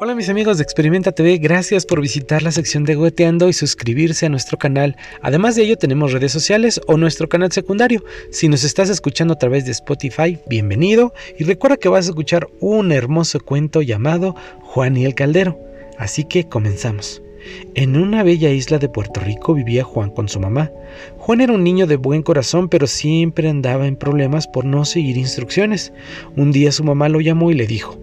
Hola mis amigos de Experimenta TV, gracias por visitar la sección de Goeteando y suscribirse a nuestro canal. Además de ello tenemos redes sociales o nuestro canal secundario. Si nos estás escuchando a través de Spotify, bienvenido y recuerda que vas a escuchar un hermoso cuento llamado Juan y el Caldero. Así que comenzamos. En una bella isla de Puerto Rico vivía Juan con su mamá. Juan era un niño de buen corazón, pero siempre andaba en problemas por no seguir instrucciones. Un día su mamá lo llamó y le dijo,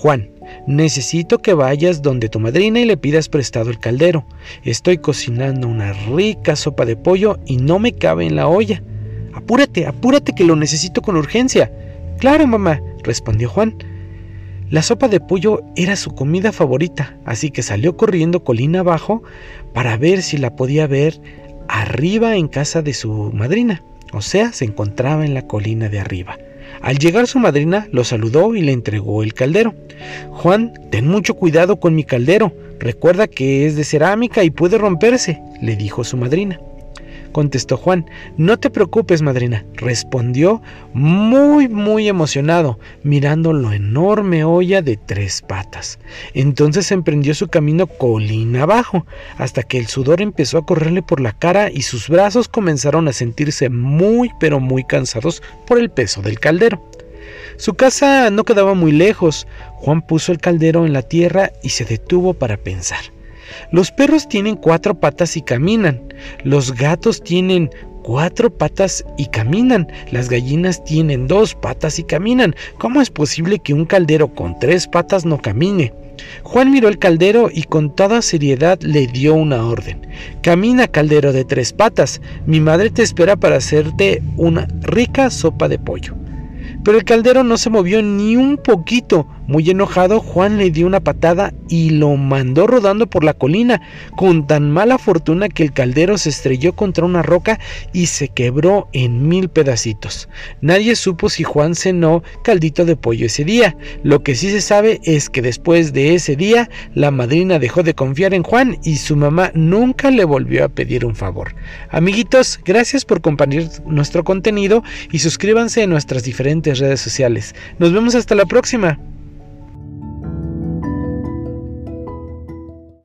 Juan, necesito que vayas donde tu madrina y le pidas prestado el caldero. Estoy cocinando una rica sopa de pollo y no me cabe en la olla. Apúrate, apúrate que lo necesito con urgencia. Claro, mamá, respondió Juan. La sopa de pollo era su comida favorita, así que salió corriendo colina abajo para ver si la podía ver arriba en casa de su madrina, o sea, se encontraba en la colina de arriba. Al llegar su madrina lo saludó y le entregó el caldero. Juan, ten mucho cuidado con mi caldero. Recuerda que es de cerámica y puede romperse, le dijo su madrina contestó Juan. No te preocupes, madrina, respondió muy, muy emocionado, mirando la enorme olla de tres patas. Entonces emprendió su camino colina abajo, hasta que el sudor empezó a correrle por la cara y sus brazos comenzaron a sentirse muy, pero muy cansados por el peso del caldero. Su casa no quedaba muy lejos. Juan puso el caldero en la tierra y se detuvo para pensar. Los perros tienen cuatro patas y caminan. Los gatos tienen cuatro patas y caminan. Las gallinas tienen dos patas y caminan. ¿Cómo es posible que un caldero con tres patas no camine? Juan miró el caldero y con toda seriedad le dio una orden. Camina, caldero de tres patas. Mi madre te espera para hacerte una rica sopa de pollo. Pero el caldero no se movió ni un poquito. Muy enojado, Juan le dio una patada y lo mandó rodando por la colina, con tan mala fortuna que el caldero se estrelló contra una roca y se quebró en mil pedacitos. Nadie supo si Juan cenó caldito de pollo ese día. Lo que sí se sabe es que después de ese día, la madrina dejó de confiar en Juan y su mamá nunca le volvió a pedir un favor. Amiguitos, gracias por compartir nuestro contenido y suscríbanse a nuestras diferentes redes sociales. Nos vemos hasta la próxima.